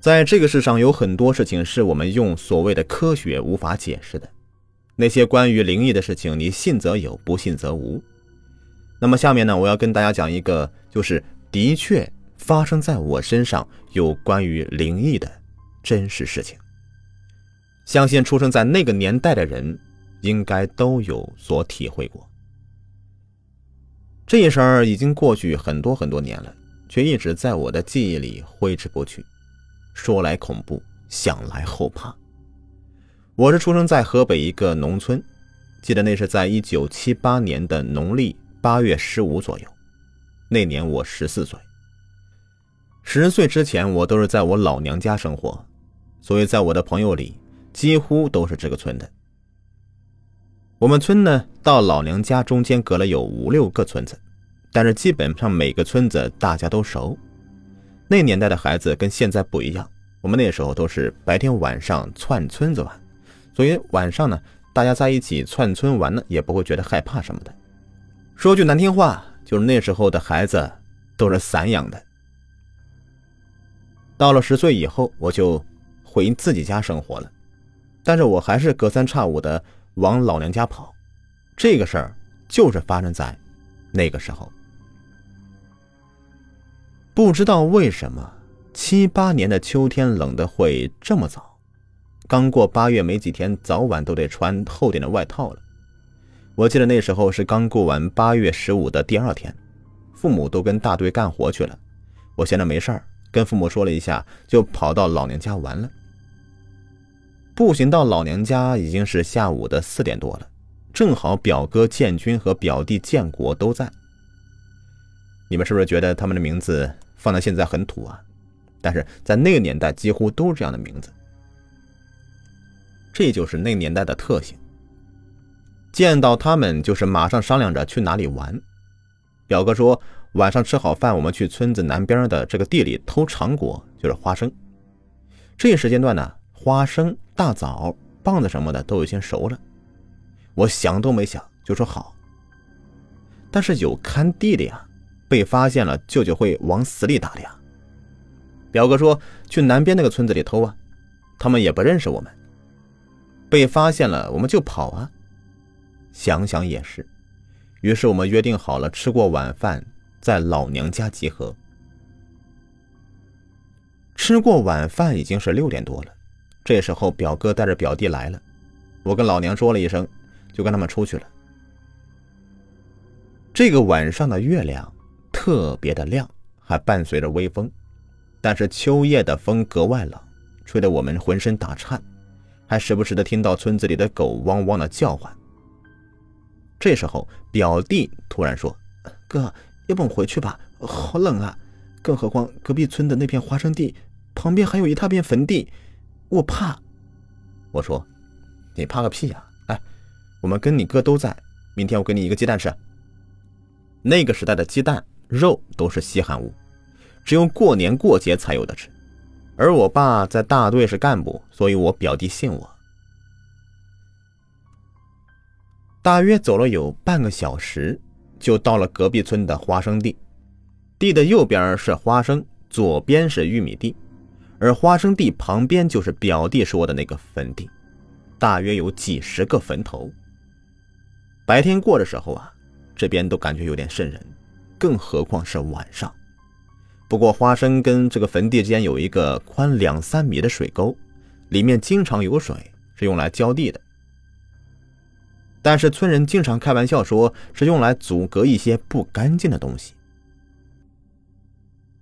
在这个世上，有很多事情是我们用所谓的科学无法解释的。那些关于灵异的事情，你信则有，不信则无。那么下面呢，我要跟大家讲一个，就是的确发生在我身上有关于灵异的真实事情。相信出生在那个年代的人，应该都有所体会过。这事儿已经过去很多很多年了，却一直在我的记忆里挥之不去。说来恐怖，想来后怕。我是出生在河北一个农村，记得那是在一九七八年的农历八月十五左右。那年我十四岁。十岁之前，我都是在我老娘家生活，所以在我的朋友里，几乎都是这个村的。我们村呢，到老娘家中间隔了有五六个村子，但是基本上每个村子大家都熟。那年代的孩子跟现在不一样，我们那时候都是白天晚上窜村子玩，所以晚上呢，大家在一起窜村玩呢，也不会觉得害怕什么的。说句难听话，就是那时候的孩子都是散养的。到了十岁以后，我就回自己家生活了，但是我还是隔三差五的往老娘家跑。这个事儿就是发生在那个时候。不知道为什么，七八年的秋天冷的会这么早。刚过八月没几天，早晚都得穿厚点的外套了。我记得那时候是刚过完八月十五的第二天，父母都跟大队干活去了。我闲着没事儿，跟父母说了一下，就跑到老娘家玩了。步行到老娘家已经是下午的四点多了，正好表哥建军和表弟建国都在。你们是不是觉得他们的名字放到现在很土啊？但是在那个年代几乎都是这样的名字。这就是那年代的特性。见到他们就是马上商量着去哪里玩。表哥说晚上吃好饭，我们去村子南边的这个地里偷长果，就是花生。这时间段呢，花生、大枣、棒子什么的都已经熟了。我想都没想就说好。但是有看地的呀。被发现了，舅舅会往死里打的呀。表哥说去南边那个村子里偷啊，他们也不认识我们。被发现了，我们就跑啊。想想也是，于是我们约定好了，吃过晚饭在老娘家集合。吃过晚饭已经是六点多了，这时候表哥带着表弟来了，我跟老娘说了一声，就跟他们出去了。这个晚上的月亮。特别的亮，还伴随着微风，但是秋夜的风格外冷，吹得我们浑身打颤，还时不时的听到村子里的狗汪汪的叫唤。这时候，表弟突然说：“哥，要不我回去吧？好冷啊！更何况隔壁村的那片花生地旁边还有一大片坟地，我怕。”我说：“你怕个屁呀！哎，我们跟你哥都在，明天我给你一个鸡蛋吃。那个时代的鸡蛋。”肉都是稀罕物，只有过年过节才有的吃。而我爸在大队是干部，所以我表弟信我。大约走了有半个小时，就到了隔壁村的花生地。地的右边是花生，左边是玉米地，而花生地旁边就是表弟说的那个坟地，大约有几十个坟头。白天过的时候啊，这边都感觉有点瘆人。更何况是晚上。不过花生跟这个坟地之间有一个宽两三米的水沟，里面经常有水，是用来浇地的。但是村人经常开玩笑说，是用来阻隔一些不干净的东西。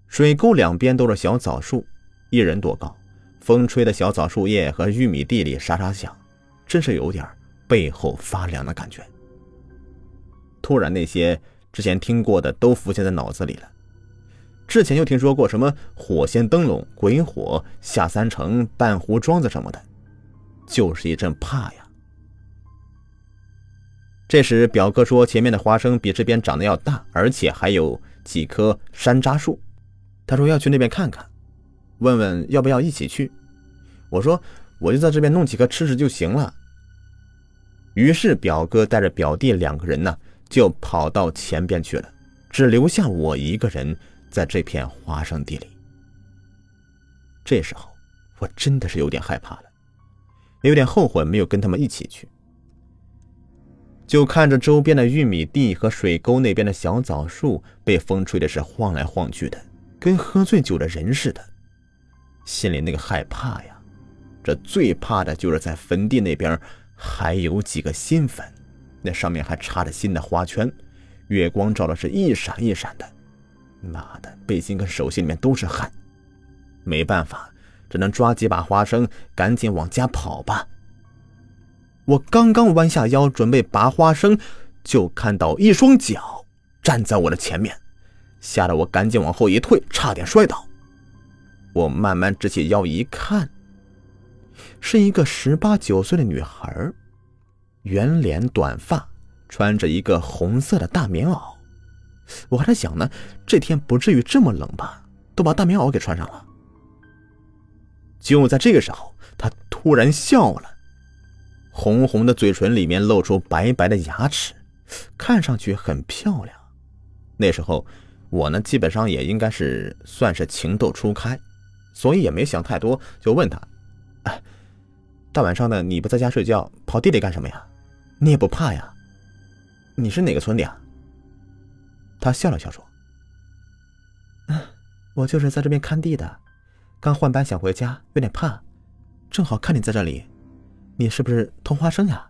水沟两边都是小枣树，一人多高，风吹的小枣树叶和玉米地里沙沙响，真是有点背后发凉的感觉。突然那些。之前听过的都浮现在脑子里了。之前又听说过什么火仙灯笼、鬼火下三城、半壶庄子什么的，就是一阵怕呀。这时，表哥说前面的花生比这边长得要大，而且还有几棵山楂树。他说要去那边看看，问问要不要一起去。我说我就在这边弄几颗吃吃就行了。于是表哥带着表弟两个人呢，就跑到前边去了，只留下我一个人在这片花生地里。这时候我真的是有点害怕了，有点后悔没有跟他们一起去。就看着周边的玉米地和水沟那边的小枣树被风吹的是晃来晃去的，跟喝醉酒的人似的，心里那个害怕呀！这最怕的就是在坟地那边还有几个新坟，那上面还插着新的花圈，月光照的是一闪一闪的。妈的，背心跟手心里面都是汗，没办法，只能抓几把花生，赶紧往家跑吧。我刚刚弯下腰准备拔花生，就看到一双脚站在我的前面，吓得我赶紧往后一退，差点摔倒。我慢慢直起腰一看，是一个十八九岁的女孩，圆脸短发，穿着一个红色的大棉袄。我还在想呢，这天不至于这么冷吧？都把大棉袄给穿上了。就在这个时候，她突然笑了。红红的嘴唇里面露出白白的牙齿，看上去很漂亮。那时候我呢，基本上也应该是算是情窦初开，所以也没想太多，就问他：“哎，大晚上的你不在家睡觉，跑地里干什么呀？你也不怕呀？你是哪个村的呀？”他笑了笑说：“，我就是在这边看地的，刚换班想回家，有点怕，正好看你在这里。”你是不是偷花生呀？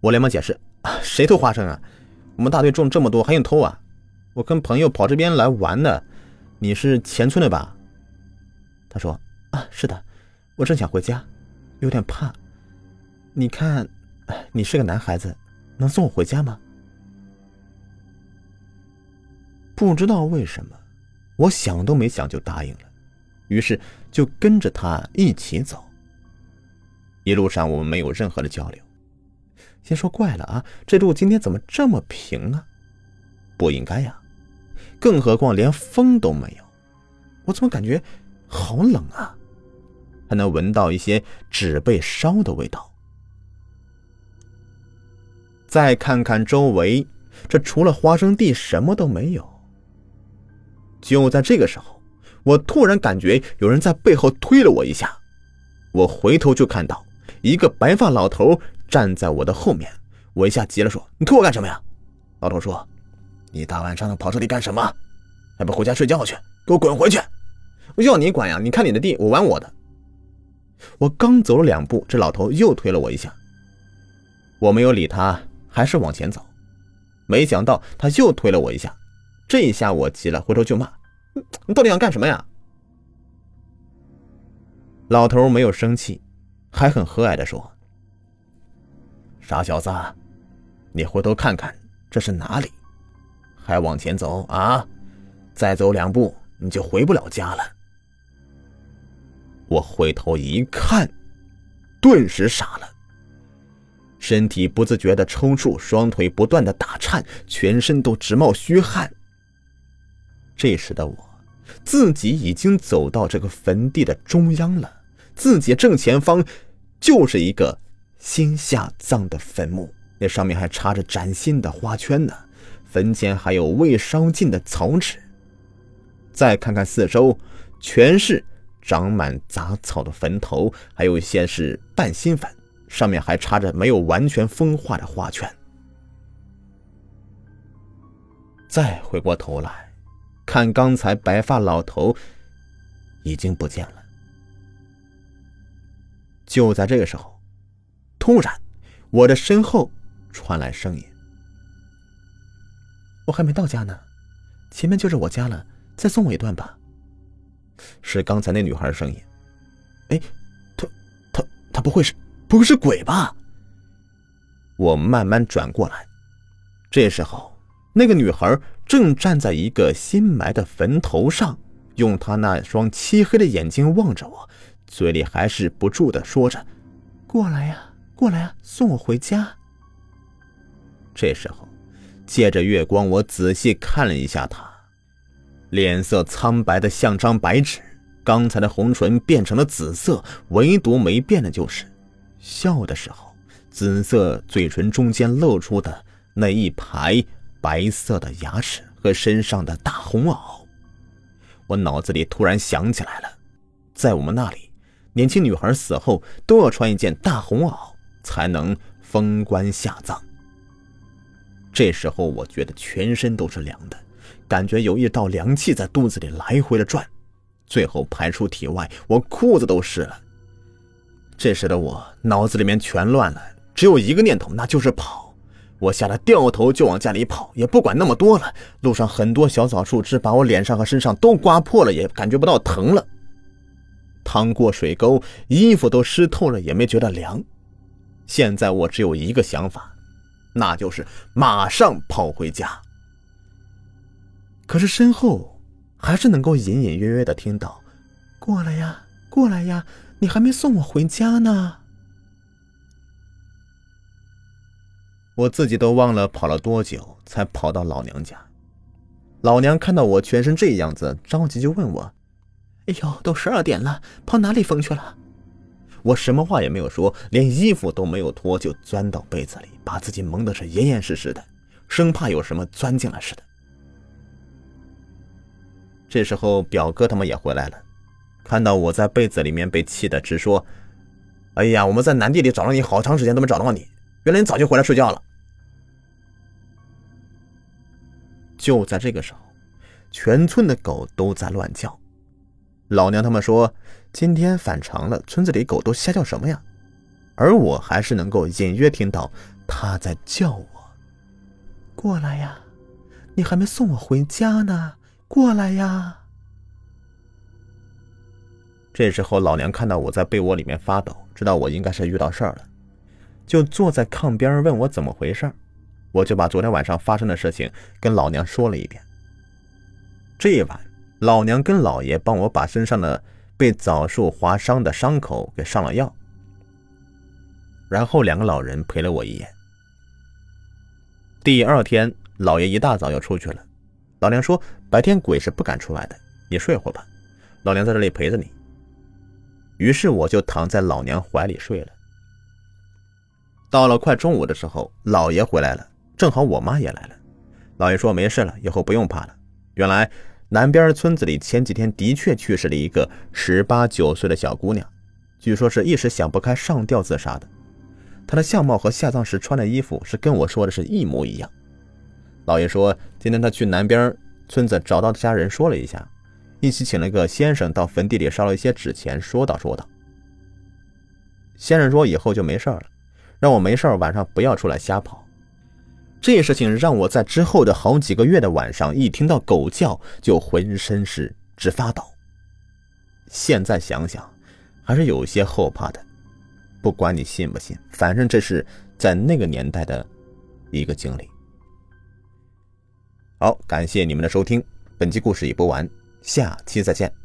我连忙解释：“谁偷花生啊？我们大队种这么多，还用偷啊？我跟朋友跑这边来玩的。你是前村的吧？”他说：“啊，是的，我正想回家，有点怕。你看，你是个男孩子，能送我回家吗？”不知道为什么，我想都没想就答应了，于是就跟着他一起走。一路上我们没有任何的交流。先说怪了啊，这路今天怎么这么平啊？不应该呀，更何况连风都没有。我怎么感觉好冷啊？还能闻到一些纸被烧的味道。再看看周围，这除了花生地什么都没有。就在这个时候，我突然感觉有人在背后推了我一下，我回头就看到。一个白发老头站在我的后面，我一下急了，说：“你推我干什么呀？”老头说：“你大晚上的跑这里干什么？还不回家睡觉去？给我滚回去！我要你管呀！你看你的地，我玩我的。”我刚走了两步，这老头又推了我一下，我没有理他，还是往前走。没想到他又推了我一下，这一下我急了，回头就骂：“你到底想干什么呀？”老头没有生气。还很和蔼的说：“傻小子，你回头看看这是哪里？还往前走啊？再走两步你就回不了家了。”我回头一看，顿时傻了，身体不自觉的抽搐，双腿不断的打颤，全身都直冒虚汗。这时的我，自己已经走到这个坟地的中央了。自己正前方，就是一个新下葬的坟墓，那上面还插着崭新的花圈呢。坟前还有未烧尽的草纸。再看看四周，全是长满杂草的坟头，还有一些是半新坟，上面还插着没有完全风化的花圈。再回过头来，看刚才白发老头已经不见了。就在这个时候，突然，我的身后传来声音：“我还没到家呢，前面就是我家了，再送我一段吧。”是刚才那女孩的声音。哎，她，她，她不会是，不会是鬼吧？我慢慢转过来，这时候那个女孩正站在一个新埋的坟头上，用她那双漆黑的眼睛望着我，嘴里还是不住的说着：“过来呀，过来呀，送我回家。”这时候，借着月光，我仔细看了一下她，脸色苍白的像张白纸，刚才的红唇变成了紫色，唯独没变的就是笑的时候，紫色嘴唇中间露出的那一排。白色的牙齿和身上的大红袄，我脑子里突然想起来了，在我们那里，年轻女孩死后都要穿一件大红袄才能封棺下葬。这时候我觉得全身都是凉的，感觉有一道凉气在肚子里来回的转，最后排出体外，我裤子都湿了。这时的我脑子里面全乱了，只有一个念头，那就是跑。我吓得掉头就往家里跑，也不管那么多了。路上很多小草树枝把我脸上和身上都刮破了，也感觉不到疼了。趟过水沟，衣服都湿透了，也没觉得凉。现在我只有一个想法，那就是马上跑回家。可是身后还是能够隐隐约约的听到：“过来呀，过来呀，你还没送我回家呢。”我自己都忘了跑了多久，才跑到老娘家。老娘看到我全身这样子，着急就问我：“哎呦，都十二点了，跑哪里疯去了？”我什么话也没有说，连衣服都没有脱，就钻到被子里，把自己蒙的是严严实实的，生怕有什么钻进来似的。这时候，表哥他们也回来了，看到我在被子里面，被气得直说：“哎呀，我们在南地里找了你好长时间，都没找到你。”原来你早就回来睡觉了。就在这个时候，全村的狗都在乱叫。老娘他们说今天反常了，村子里狗都瞎叫什么呀？而我还是能够隐约听到他在叫我：“过来呀，你还没送我回家呢，过来呀！”这时候，老娘看到我在被窝里面发抖，知道我应该是遇到事儿了。就坐在炕边问我怎么回事我就把昨天晚上发生的事情跟老娘说了一遍。这一晚，老娘跟老爷帮我把身上的被枣树划伤的伤口给上了药，然后两个老人陪了我一夜。第二天，老爷一大早就出去了，老娘说白天鬼是不敢出来的，你睡会吧，老娘在这里陪着你。于是我就躺在老娘怀里睡了。到了快中午的时候，老爷回来了，正好我妈也来了。老爷说没事了，以后不用怕了。原来南边村子里前几天的确去世了一个十八九岁的小姑娘，据说是一时想不开上吊自杀的。她的相貌和下葬时穿的衣服是跟我说的是一模一样。老爷说今天他去南边村子找到家人说了一下，一起请了个先生到坟地里烧了一些纸钱，说道说道。先生说以后就没事了。让我没事晚上不要出来瞎跑。这事情让我在之后的好几个月的晚上，一听到狗叫就浑身是直发抖。现在想想，还是有些后怕的。不管你信不信，反正这是在那个年代的一个经历。好，感谢你们的收听，本期故事已播完，下期再见。